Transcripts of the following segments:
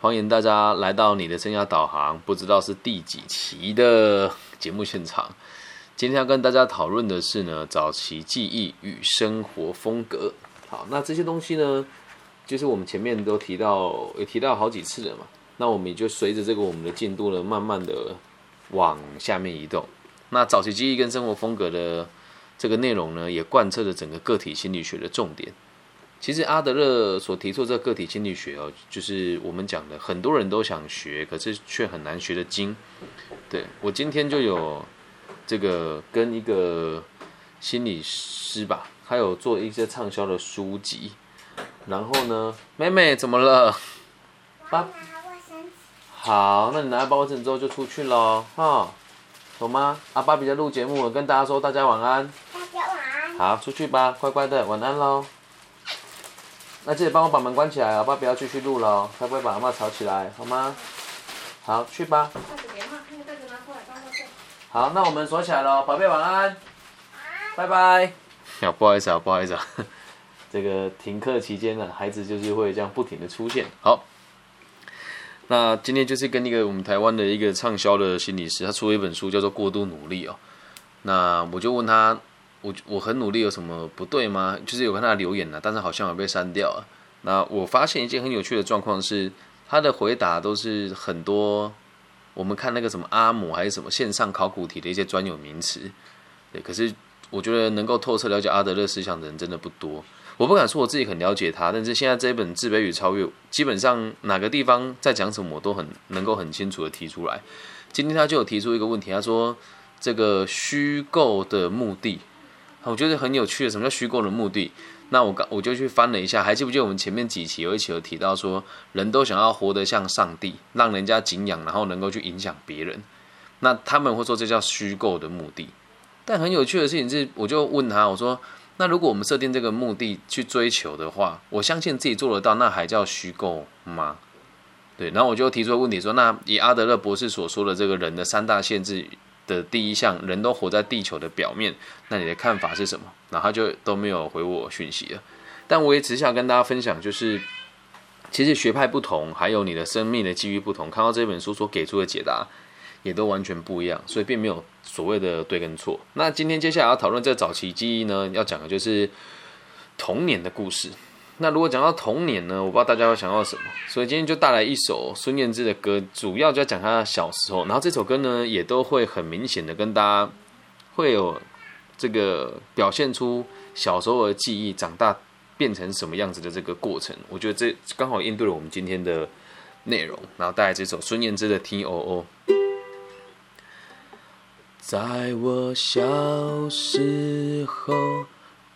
欢迎大家来到你的生涯导航，不知道是第几期的节目现场。今天要跟大家讨论的是呢，早期记忆与生活风格。好，那这些东西呢，就是我们前面都提到，也提到好几次了嘛。那我们也就随着这个我们的进度呢，慢慢的往下面移动。那早期记忆跟生活风格的这个内容呢，也贯彻了整个个体心理学的重点。其实阿德勒所提出这个个体心理学哦，就是我们讲的，很多人都想学，可是却很难学得精。对我今天就有这个跟一个心理师吧，他有做一些畅销的书籍。然后呢，妹妹怎么了？爸，好，那你拿包枕之后就出去喽，哈，懂吗？阿爸比在录节目，跟大家说大家晚安。大家晚安。好，出去吧，乖乖的，晚安喽。那记得帮我把门关起来，阿爸不要继续录了，才不会把阿妈吵起来，好吗？好，去吧。好，那我们锁起来了，宝贝晚安，拜拜。呀，不好意思啊，不好意思啊，这个停课期间呢，孩子就是会这样不停的出现。好，那今天就是跟一个我们台湾的一个畅销的心理师，他出了一本书，叫做《过度努力》哦。那我就问他。我我很努力，有什么不对吗？就是有看他留言了，但是好像有被删掉了。那我发现一件很有趣的状况是，他的回答都是很多我们看那个什么阿姆还是什么线上考古题的一些专有名词。对，可是我觉得能够透彻了解阿德勒思想的人真的不多。我不敢说我自己很了解他，但是现在这一本《自卑与超越》，基本上哪个地方在讲什么，我都很能够很清楚的提出来。今天他就有提出一个问题，他说这个虚构的目的。我觉得很有趣的，什么叫虚构的目的？那我刚我就去翻了一下，还记不记得我们前面几期有一期有提到说，人都想要活得像上帝，让人家敬仰，然后能够去影响别人。那他们会说这叫虚构的目的。但很有趣的事情是，我就问他，我说，那如果我们设定这个目的去追求的话，我相信自己做得到，那还叫虚构吗？对，然后我就提出问题说，那以阿德勒博士所说的这个人的三大限制。的第一项，人都活在地球的表面，那你的看法是什么？然后他就都没有回我讯息了。但我也只想跟大家分享，就是其实学派不同，还有你的生命的机遇不同，看到这本书所给出的解答，也都完全不一样，所以并没有所谓的对跟错。那今天接下来要讨论这早期记忆呢，要讲的就是童年的故事。那如果讲到童年呢，我不知道大家会想到什么，所以今天就带来一首孙燕姿的歌，主要就要讲她小时候。然后这首歌呢，也都会很明显的跟大家会有这个表现出小时候的记忆，长大变成什么样子的这个过程。我觉得这刚好应对了我们今天的内容。然后带来这首孙燕姿的《T O O》。在我小时候。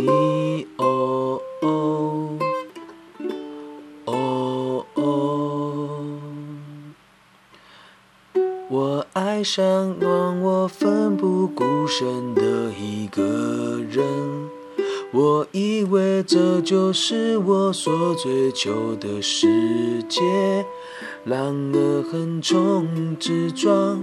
T O O O O，我爱上让我奋不顾身的一个人，我以为这就是我所追求的世界，然而横冲直撞。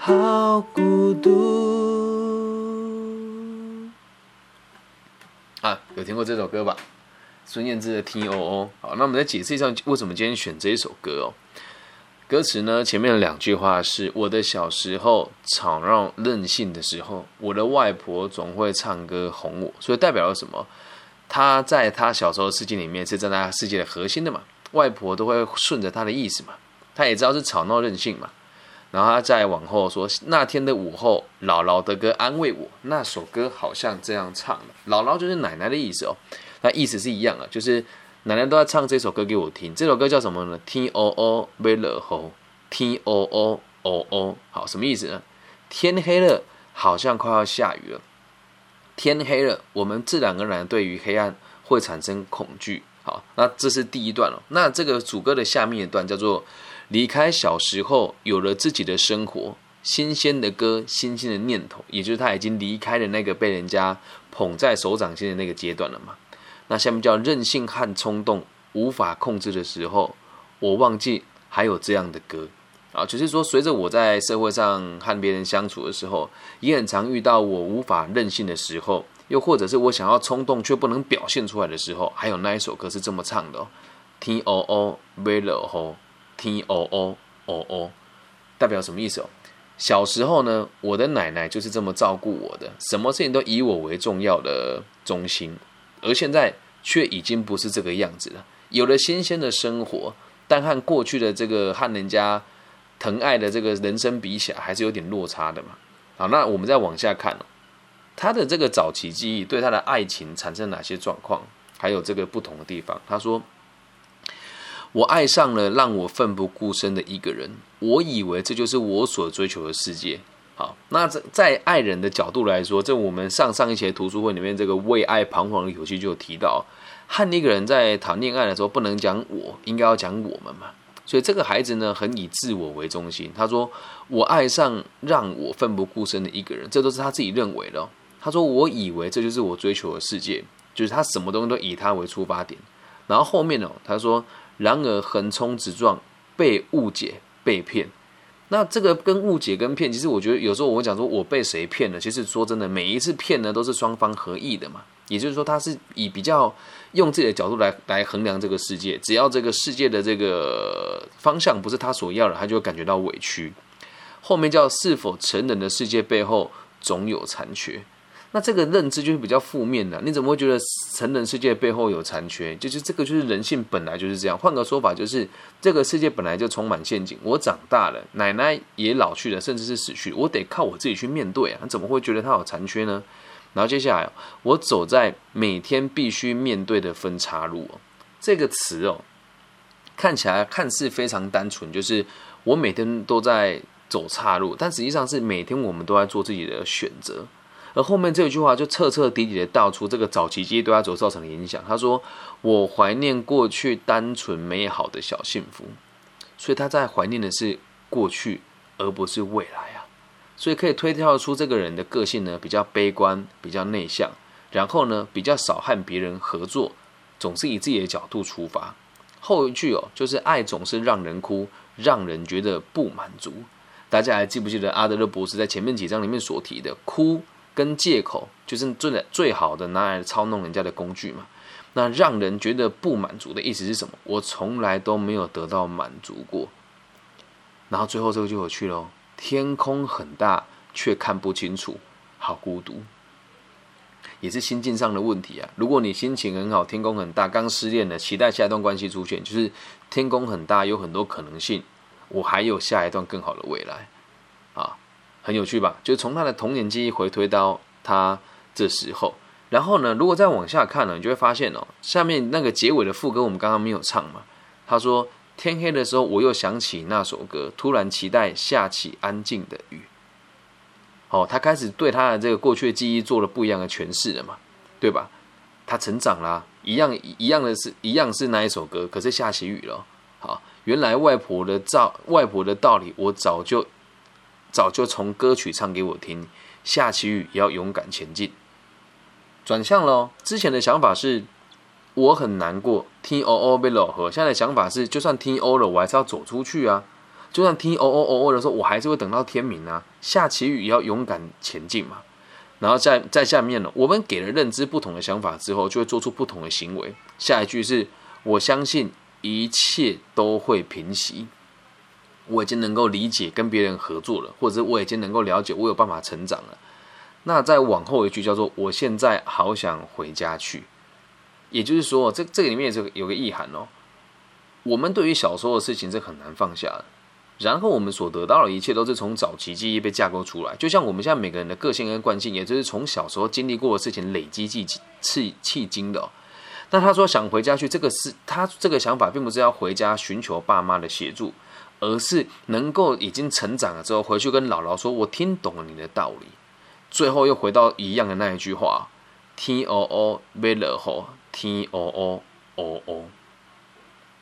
好孤独啊！有听过这首歌吧？孙燕姿的《T O O》。好，那我们再解释一下为什么今天选这一首歌哦。歌词呢，前面的两句话是：我的小时候吵闹任性的时候，我的外婆总会唱歌哄我。所以代表了什么？她在她小时候的世界里面是站在世界的核心的嘛，外婆都会顺着她的意思嘛，她也知道是吵闹任性嘛。然后他再往后说，那天的午后，姥姥的歌安慰我。那首歌好像这样唱的，姥姥就是奶奶的意思哦。那意思是一样的，就是奶奶都在唱这首歌给我听。这首歌叫什么呢？天哦哦，微热吼，天哦哦哦哦，好，什么意思呢？天黑了，好像快要下雨了。天黑了，我们自然而然对于黑暗会产生恐惧。好，那这是第一段了。那这个主歌的下面一段叫做。离开小时候，有了自己的生活，新鲜的歌，新鲜的念头，也就是他已经离开了那个被人家捧在手掌心的那个阶段了嘛。那下面叫任性和冲动无法控制的时候，我忘记还有这样的歌啊，就是说，随着我在社会上和别人相处的时候，也很常遇到我无法任性的时候，又或者是我想要冲动却不能表现出来的时候，还有那一首歌是这么唱的哦：T O O V L O。T O O O O，代表什么意思哦？小时候呢，我的奶奶就是这么照顾我的，什么事情都以我为重要的中心，而现在却已经不是这个样子了。有了新鲜的生活，但和过去的这个和人家疼爱的这个人生比起来，还是有点落差的嘛。好，那我们再往下看哦，他的这个早期记忆对他的爱情产生哪些状况，还有这个不同的地方？他说。我爱上了让我奋不顾身的一个人，我以为这就是我所追求的世界。好，那在在爱人的角度来说，在我们上上一节读书会里面这个为爱彷徨的游戏就有提到，和一个人在谈恋爱的时候不能讲我，应该要讲我们嘛。所以这个孩子呢，很以自我为中心。他说：“我爱上让我奋不顾身的一个人，这都是他自己认为的。”他说：“我以为这就是我追求的世界，就是他什么东西都以他为出发点。”然后后面呢，他说。然而横冲直撞，被误解、被骗，那这个跟误解跟骗，其实我觉得有时候我会讲说我被谁骗了，其实说真的，每一次骗呢都是双方合意的嘛。也就是说，他是以比较用自己的角度来来衡量这个世界，只要这个世界的这个方向不是他所要的，他就会感觉到委屈。后面叫是否成人的世界背后总有残缺。那这个认知就是比较负面的，你怎么会觉得成人世界背后有残缺？就是这个就是人性本来就是这样。换个说法，就是这个世界本来就充满陷阱。我长大了，奶奶也老去了，甚至是死去，我得靠我自己去面对啊！怎么会觉得它有残缺呢？然后接下来，我走在每天必须面对的分岔路，这个词哦，看起来看似非常单纯，就是我每天都在走岔路，但实际上是每天我们都在做自己的选择。而后面这一句话就彻彻底底的道出这个早期记忆对他所造成的影响。他说：“我怀念过去单纯美好的小幸福。”所以他在怀念的是过去，而不是未来啊。所以可以推跳出这个人的个性呢，比较悲观，比较内向，然后呢，比较少和别人合作，总是以自己的角度出发。后一句哦，就是爱总是让人哭，让人觉得不满足。大家还记不记得阿德勒博士在前面几章里面所提的哭？跟借口就是最最好的拿来操弄人家的工具嘛。那让人觉得不满足的意思是什么？我从来都没有得到满足过。然后最后这个就有趣喽。天空很大，却看不清楚，好孤独。也是心境上的问题啊。如果你心情很好，天空很大，刚失恋了，期待下一段关系出现，就是天空很大，有很多可能性，我还有下一段更好的未来啊。很有趣吧？就从他的童年记忆回推到他这时候，然后呢，如果再往下看呢，你就会发现哦，下面那个结尾的副歌我们刚刚没有唱嘛。他说：“天黑的时候，我又想起那首歌，突然期待下起安静的雨。”哦，他开始对他的这个过去的记忆做了不一样的诠释了嘛，对吧？他成长啦，一样一样的是一样是那一首歌，可是下起雨了。好，原来外婆的照外婆的道理，我早就。早就从歌曲唱给我听，下起雨也要勇敢前进。转向了，之前的想法是我很难过听 O O 被老和。现在的想法是，就算听 O 了，我还是要走出去啊。就算听 O O O O 的时候，我还是会等到天明啊。下起雨也要勇敢前进嘛。然后在在下面呢，我们给了认知不同的想法之后，就会做出不同的行为。下一句是我相信一切都会平息。我已经能够理解跟别人合作了，或者我已经能够了解，我有办法成长了。那再往后一句叫做“我现在好想回家去”，也就是说，这这个里面是有个意涵哦。我们对于小时候的事情是很难放下的，然后我们所得到的一切都是从早期记忆被架构出来，就像我们现在每个人的个性跟惯性，也就是从小时候经历过的事情累积记气气经的。那他说想回家去，这个是他这个想法，并不是要回家寻求爸妈的协助，而是能够已经成长了之后回去跟姥姥说：“我听懂了你的道理。”最后又回到一样的那一句话：“T O O V L H T O O O O。”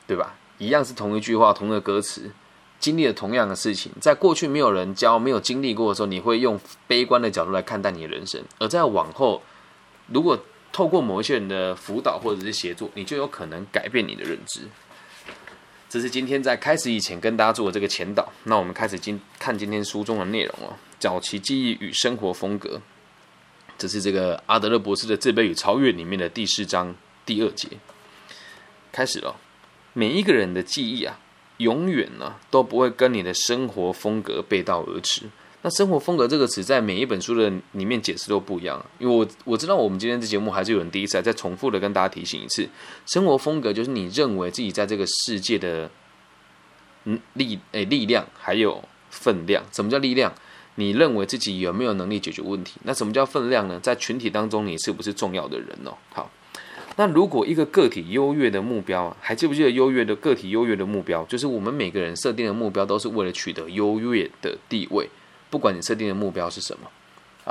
对吧？一样是同一句话，同一个歌词，经历了同样的事情，在过去没有人教、没有经历过的时候，你会用悲观的角度来看待你的人生；而在往后，如果透过某一些人的辅导或者是协助，你就有可能改变你的认知。这是今天在开始以前跟大家做的这个前导。那我们开始今看今天书中的内容哦，早期记忆与生活风格。这是这个阿德勒博士的《自卑与超越》里面的第四章第二节，开始了。每一个人的记忆啊，永远呢都不会跟你的生活风格背道而驰。那生活风格这个词，在每一本书的里面解释都不一样。因为我我知道，我们今天这节目还是有人第一次来再重复的跟大家提醒一次：生活风格就是你认为自己在这个世界的嗯力诶力量还有分量。什么叫力量？你认为自己有没有能力解决问题？那什么叫分量呢？在群体当中，你是不是重要的人哦？好。那如果一个个体优越的目标，还记不记得优越的个体优越的目标，就是我们每个人设定的目标，都是为了取得优越的地位。不管你设定的目标是什么，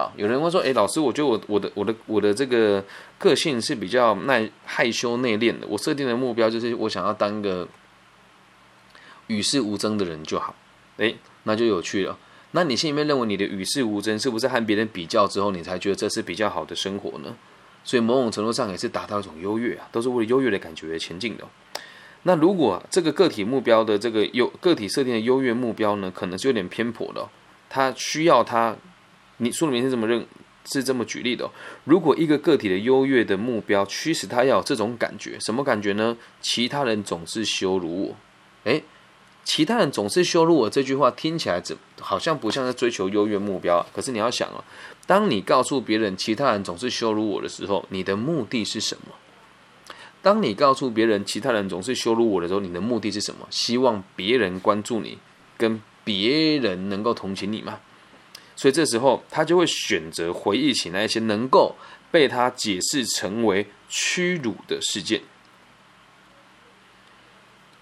啊，有人会说，哎，老师，我觉得我我的我的我的这个个性是比较耐害羞内敛的，我设定的目标就是我想要当一个与世无争的人就好。哎，那就有趣了。那你心里面认为你的与世无争，是不是和别人比较之后，你才觉得这是比较好的生活呢？所以某种程度上也是达到一种优越啊，都是为了优越的感觉而前进的。那如果这个个体目标的这个优个体设定的优越目标呢，可能是有点偏颇的。他需要他，你书里面是这么认，是这么举例的。如果一个个体的优越的目标驱使他要有这种感觉，什么感觉呢？其他人总是羞辱我，诶，其他人总是羞辱我这句话听起来怎好像不像在追求优越目标啊？可是你要想啊。当你告诉别人其他人总是羞辱我的时候，你的目的是什么？当你告诉别人其他人总是羞辱我的时候，你的目的是什么？希望别人关注你，跟别人能够同情你吗？所以这时候他就会选择回忆起那些能够被他解释成为屈辱的事件。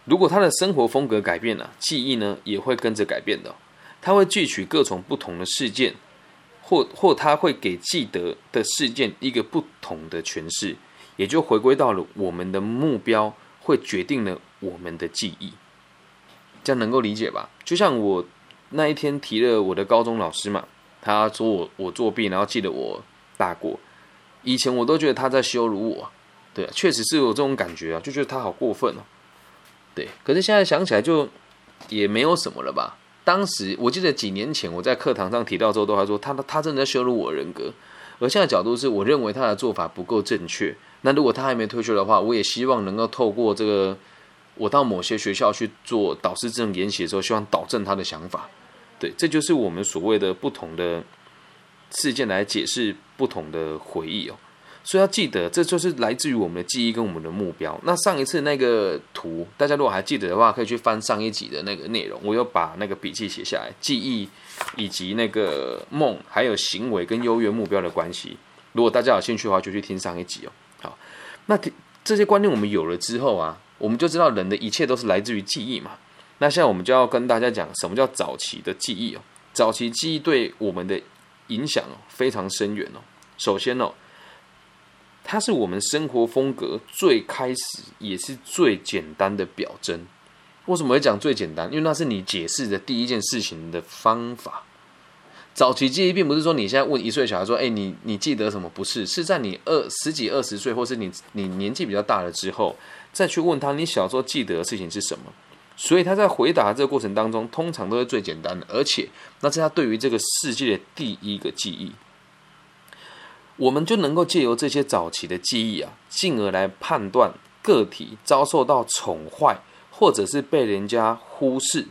如果他的生活风格改变了，记忆呢也会跟着改变的。他会汲取各种不同的事件。或或他会给记得的事件一个不同的诠释，也就回归到了我们的目标会决定了我们的记忆，这样能够理解吧？就像我那一天提了我的高中老师嘛，他说我我作弊，然后记得我大过，以前我都觉得他在羞辱我，对，确实是有这种感觉啊，就觉得他好过分哦，对，可是现在想起来就也没有什么了吧。当时我记得几年前我在课堂上提到之后，都还说他他正在羞辱我人格。而现在角度是我认为他的做法不够正确。那如果他还没退休的话，我也希望能够透过这个，我到某些学校去做导师证研习的时候，希望导正他的想法。对，这就是我们所谓的不同的事件来解释不同的回忆哦。所以要记得，这就是来自于我们的记忆跟我们的目标。那上一次那个图，大家如果还记得的话，可以去翻上一集的那个内容。我有把那个笔记写下来，记忆以及那个梦，还有行为跟优越目标的关系。如果大家有兴趣的话，就去听上一集哦。好，那这些观念我们有了之后啊，我们就知道人的一切都是来自于记忆嘛。那现在我们就要跟大家讲，什么叫早期的记忆哦？早期记忆对我们的影响非常深远哦。首先哦。它是我们生活风格最开始也是最简单的表征。为什么会讲最简单？因为那是你解释的第一件事情的方法。早期记忆并不是说你现在问一岁小孩说：“哎，你你记得什么？”不是，是在你二十几、二十岁，或是你你年纪比较大了之后，再去问他你小时候记得的事情是什么。所以他在回答这个过程当中，通常都是最简单的，而且那是他对于这个世界的第一个记忆。我们就能够借由这些早期的记忆啊，进而来判断个体遭受到宠坏或者是被人家忽视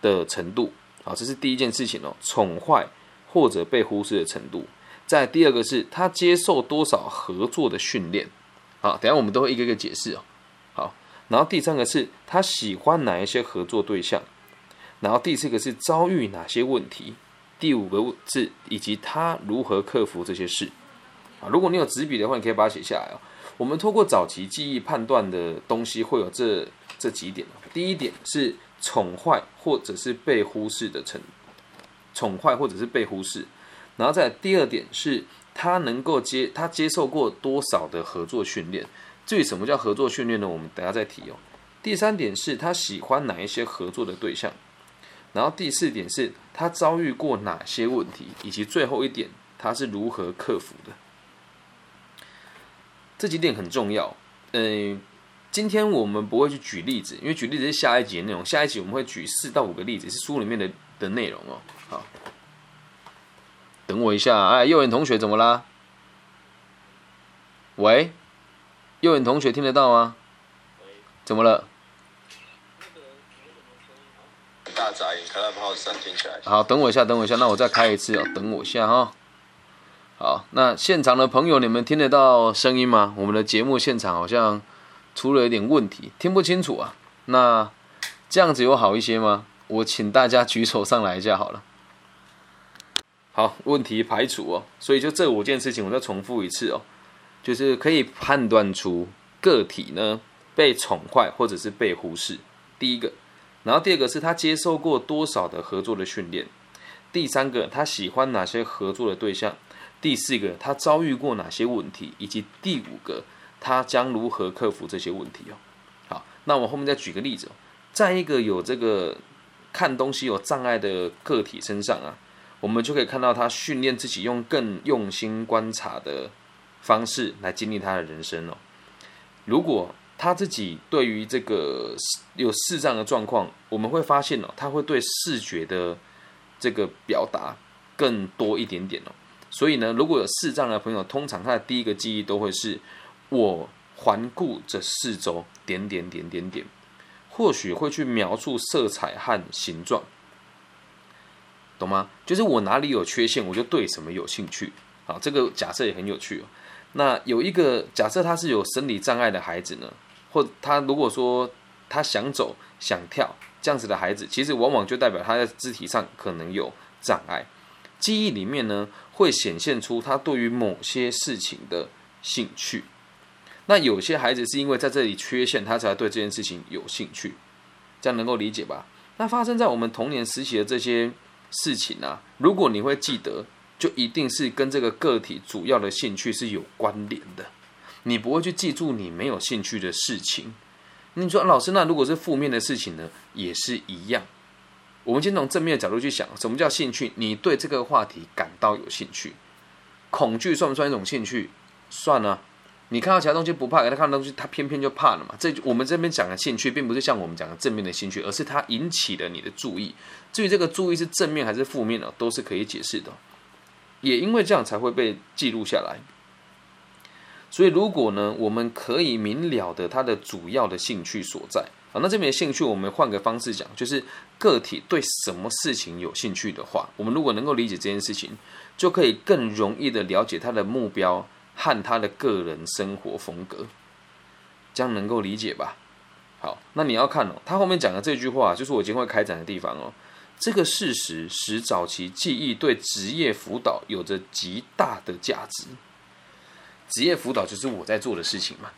的程度啊，这是第一件事情哦，宠坏或者被忽视的程度。再第二个是他接受多少合作的训练好，等下我们都会一个一个解释哦。然后第三个是他喜欢哪一些合作对象，然后第四个是遭遇哪些问题，第五个是以及他如何克服这些事。啊，如果你有纸笔的话，你可以把它写下来哦。我们通过早期记忆判断的东西会有这这几点第一点是宠坏或者是被忽视的成宠坏或者是被忽视，然后在第二点是他能够接他接受过多少的合作训练。至于什么叫合作训练呢？我们等下再提哦。第三点是他喜欢哪一些合作的对象，然后第四点是他遭遇过哪些问题，以及最后一点他是如何克服的。这几点很重要。嗯，今天我们不会去举例子，因为举例子是下一集的内容。下一集我们会举四到五个例子，是书里面的的内容哦。好，等我一下。哎，幼园同学怎么啦？喂，幼园同学听得到吗？怎么了？大杂音，开到炮声听起来。好，等我一下，等我一下，那我再开一次哦。等我一下哈。好，那现场的朋友，你们听得到声音吗？我们的节目现场好像出了一点问题，听不清楚啊。那这样子有好一些吗？我请大家举手上来一下好了。好，问题排除哦。所以就这五件事情，我再重复一次哦，就是可以判断出个体呢被宠坏或者是被忽视。第一个，然后第二个是他接受过多少的合作的训练。第三个，他喜欢哪些合作的对象。第四个，他遭遇过哪些问题，以及第五个，他将如何克服这些问题哦。好，那我后面再举个例子哦，在一个有这个看东西有障碍的个体身上啊，我们就可以看到他训练自己用更用心观察的方式来经历他的人生哦。如果他自己对于这个有视障的状况，我们会发现哦，他会对视觉的这个表达更多一点点哦。所以呢，如果有视障的朋友，通常他的第一个记忆都会是我环顾着四周，点点点点点，或许会去描述色彩和形状，懂吗？就是我哪里有缺陷，我就对什么有兴趣。好，这个假设也很有趣哦。那有一个假设，他是有生理障碍的孩子呢，或他如果说他想走、想跳这样子的孩子，其实往往就代表他在肢体上可能有障碍。记忆里面呢，会显现出他对于某些事情的兴趣。那有些孩子是因为在这里缺陷，他才对这件事情有兴趣，这样能够理解吧？那发生在我们童年时期的这些事情啊，如果你会记得，就一定是跟这个个体主要的兴趣是有关联的。你不会去记住你没有兴趣的事情。你说老师，那如果是负面的事情呢，也是一样。我们先从正面的角度去想，什么叫兴趣？你对这个话题感到有兴趣，恐惧算不算一种兴趣？算啊。你看到其他东西不怕，给他看到东西，他偏偏就怕了嘛。这我们这边讲的兴趣，并不是像我们讲的正面的兴趣，而是它引起了你的注意。至于这个注意是正面还是负面呢，都是可以解释的。也因为这样才会被记录下来。所以如果呢，我们可以明了的他的主要的兴趣所在。啊，那这边的兴趣，我们换个方式讲，就是个体对什么事情有兴趣的话，我们如果能够理解这件事情，就可以更容易的了解他的目标和他的个人生活风格，这样能够理解吧？好，那你要看哦，他后面讲的这句话，就是我今天会开展的地方哦。这个事实使早期记忆对职业辅导有着极大的价值。职业辅导就是我在做的事情嘛。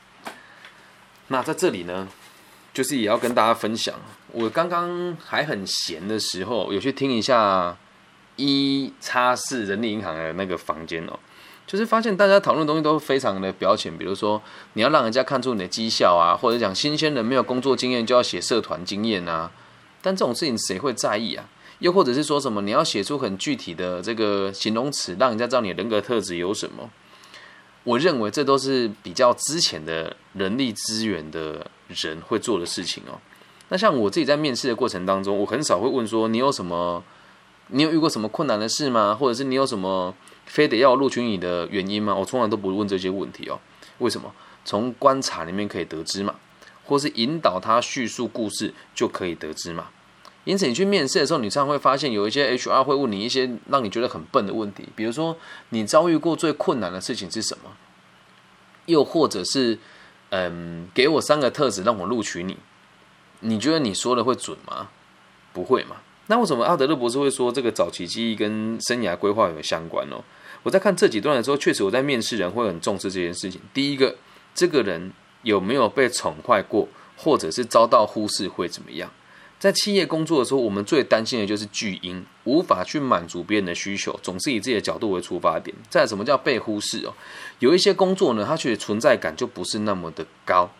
那在这里呢？就是也要跟大家分享，我刚刚还很闲的时候，有去听一下一叉四人力银行的那个房间哦，就是发现大家讨论的东西都非常的表浅，比如说你要让人家看出你的绩效啊，或者讲新鲜人没有工作经验就要写社团经验啊，但这种事情谁会在意啊？又或者是说什么你要写出很具体的这个形容词，让人家知道你人格特质有什么？我认为这都是比较之前的人力资源的。人会做的事情哦，那像我自己在面试的过程当中，我很少会问说你有什么，你有遇过什么困难的事吗？或者是你有什么非得要录取你的原因吗？我从来都不问这些问题哦。为什么？从观察里面可以得知嘛，或是引导他叙述故事就可以得知嘛。因此，你去面试的时候，你常常会发现有一些 HR 会问你一些让你觉得很笨的问题，比如说你遭遇过最困难的事情是什么？又或者是嗯，给我三个特质让我录取你，你觉得你说的会准吗？不会嘛？那为什么阿德勒博士会说这个早期记忆跟生涯规划有相关呢？我在看这几段的时候，确实我在面试人会很重视这件事情。第一个，这个人有没有被宠坏过，或者是遭到忽视会怎么样？在企业工作的时候，我们最担心的就是巨婴无法去满足别人的需求，总是以自己的角度为出发点。再什么叫被忽视哦？有一些工作呢，它其实存在感就不是那么的高。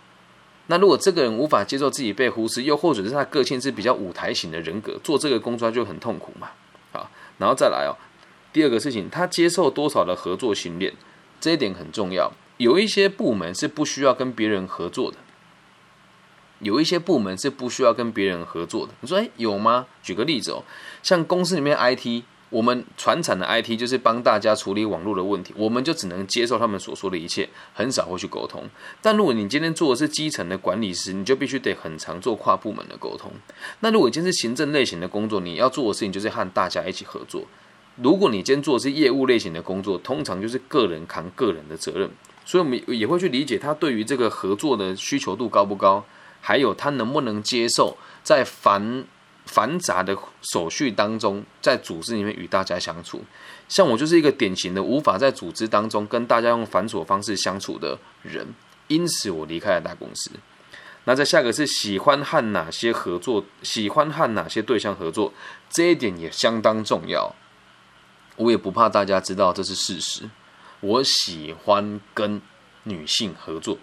那如果这个人无法接受自己被忽视，又或者是他个性是比较舞台型的人格，做这个工作就很痛苦嘛。好，然后再来哦，第二个事情，他接受多少的合作训练，这一点很重要。有一些部门是不需要跟别人合作的。有一些部门是不需要跟别人合作的。你说，哎，有吗？举个例子哦，像公司里面 IT，我们传产的 IT 就是帮大家处理网络的问题，我们就只能接受他们所说的一切，很少会去沟通。但如果你今天做的是基层的管理师，你就必须得很常做跨部门的沟通。那如果今天是行政类型的工作，你要做的事情就是和大家一起合作。如果你今天做的是业务类型的工作，通常就是个人扛个人的责任，所以我们也会去理解他对于这个合作的需求度高不高。还有他能不能接受在繁繁杂的手续当中，在组织里面与大家相处？像我就是一个典型的无法在组织当中跟大家用繁琐方式相处的人，因此我离开了大公司。那在下个是喜欢和哪些合作？喜欢和哪些对象合作？这一点也相当重要。我也不怕大家知道这是事实。我喜欢跟女性合作。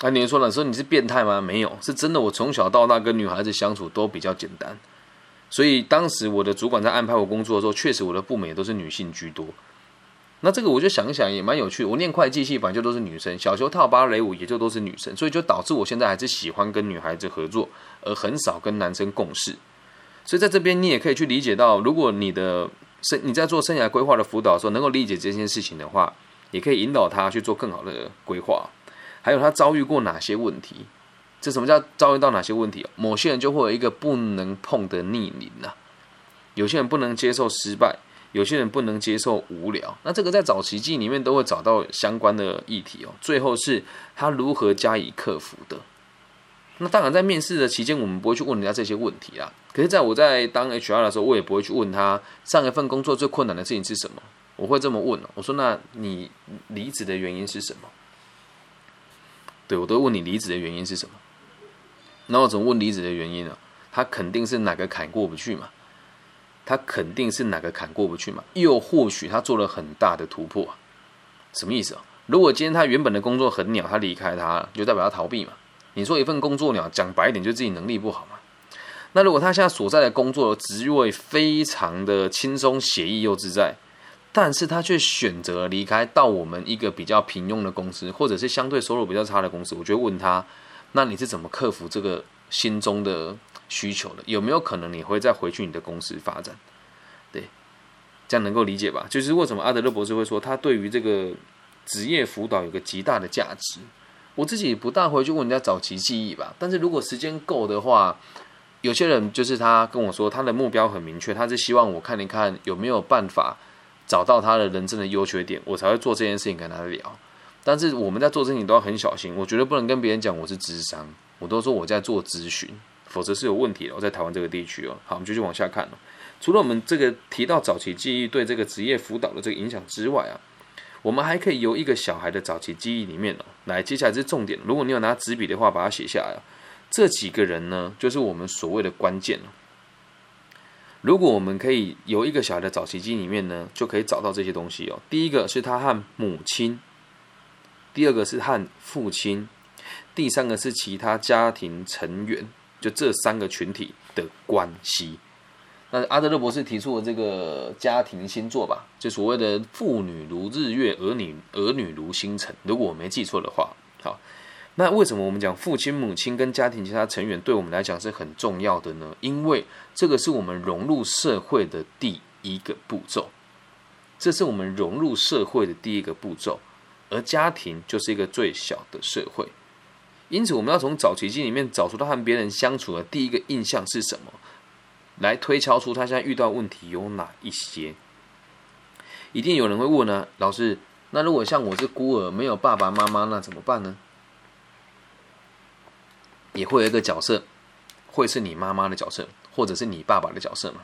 那你说了，说你是变态吗？没有，是真的。我从小到大跟女孩子相处都比较简单，所以当时我的主管在安排我工作的时候，确实我的部门也都是女性居多。那这个我就想一想，也蛮有趣。我念会计系，反正就都是女生；小球跳芭蕾舞，也就都是女生，所以就导致我现在还是喜欢跟女孩子合作，而很少跟男生共事。所以在这边，你也可以去理解到，如果你的生你在做生涯规划的辅导的时候，能够理解这件事情的话，也可以引导他去做更好的规划。还有他遭遇过哪些问题？这什么叫遭遇到哪些问题？某些人就会有一个不能碰的逆鳞呐。有些人不能接受失败，有些人不能接受无聊。那这个在早期记里面都会找到相关的议题哦。最后是他如何加以克服的。那当然在面试的期间，我们不会去问人家这些问题啊。可是在我在当 HR 的时候，我也不会去问他上一份工作最困难的事情是什么。我会这么问我说：“那你离职的原因是什么？”对，我都问你离职的原因是什么？那我怎么问离职的原因呢？他肯定是哪个坎过不去嘛？他肯定是哪个坎过不去嘛？又或许他做了很大的突破，什么意思啊？如果今天他原本的工作很鸟，他离开他，就代表他逃避嘛？你说一份工作鸟，讲白一点，就自己能力不好嘛？那如果他现在所在的工作职位非常的轻松写意又自在？但是他却选择离开，到我们一个比较平庸的公司，或者是相对收入比较差的公司。我就问他，那你是怎么克服这个心中的需求的？有没有可能你会再回去你的公司发展？对，这样能够理解吧？就是为什么阿德勒博士会说他对于这个职业辅导有个极大的价值。我自己不大回去问人家早期记忆吧，但是如果时间够的话，有些人就是他跟我说他的目标很明确，他是希望我看一看有没有办法。找到他的人生的优缺点，我才会做这件事情跟他聊。但是我们在做事情都要很小心，我绝对不能跟别人讲我是智商，我都说我在做咨询，否则是有问题的。我在台湾这个地区哦，好，我们继续往下看了。除了我们这个提到早期记忆对这个职业辅导的这个影响之外啊，我们还可以由一个小孩的早期记忆里面哦，来接下来是重点。如果你有拿纸笔的话，把它写下来。这几个人呢，就是我们所谓的关键了。如果我们可以有一个小孩的早期记忆里面呢，就可以找到这些东西哦。第一个是他和母亲，第二个是和父亲，第三个是其他家庭成员，就这三个群体的关系。那阿德勒博士提出的这个家庭星座吧，就所谓的父女如日月，儿女儿女如星辰。如果我没记错的话，好。那为什么我们讲父亲、母亲跟家庭其他成员对我们来讲是很重要的呢？因为这个是我们融入社会的第一个步骤，这是我们融入社会的第一个步骤，而家庭就是一个最小的社会。因此，我们要从早期经里面找出他和别人相处的第一个印象是什么，来推敲出他现在遇到问题有哪一些。一定有人会问呢，老师，那如果像我是孤儿，没有爸爸妈妈，那怎么办呢？也会有一个角色，会是你妈妈的角色，或者是你爸爸的角色嘛？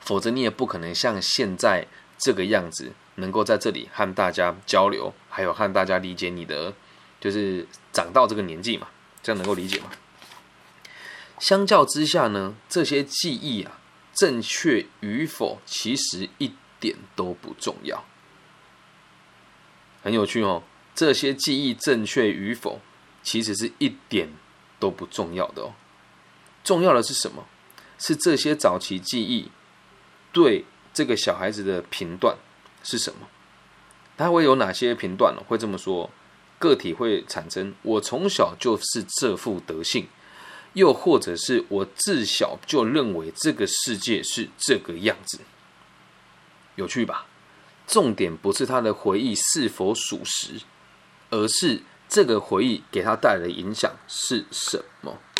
否则你也不可能像现在这个样子，能够在这里和大家交流，还有和大家理解你的，就是长到这个年纪嘛，这样能够理解吗？相较之下呢，这些记忆啊，正确与否其实一点都不重要。很有趣哦，这些记忆正确与否，其实是一点都不重要的哦。重要的是什么？是这些早期记忆对这个小孩子的评断是什么？他会有哪些评断呢？会这么说：个体会产生“我从小就是这副德性”。又或者是我自小就认为这个世界是这个样子，有趣吧？重点不是他的回忆是否属实，而是这个回忆给他带来的影响是什么。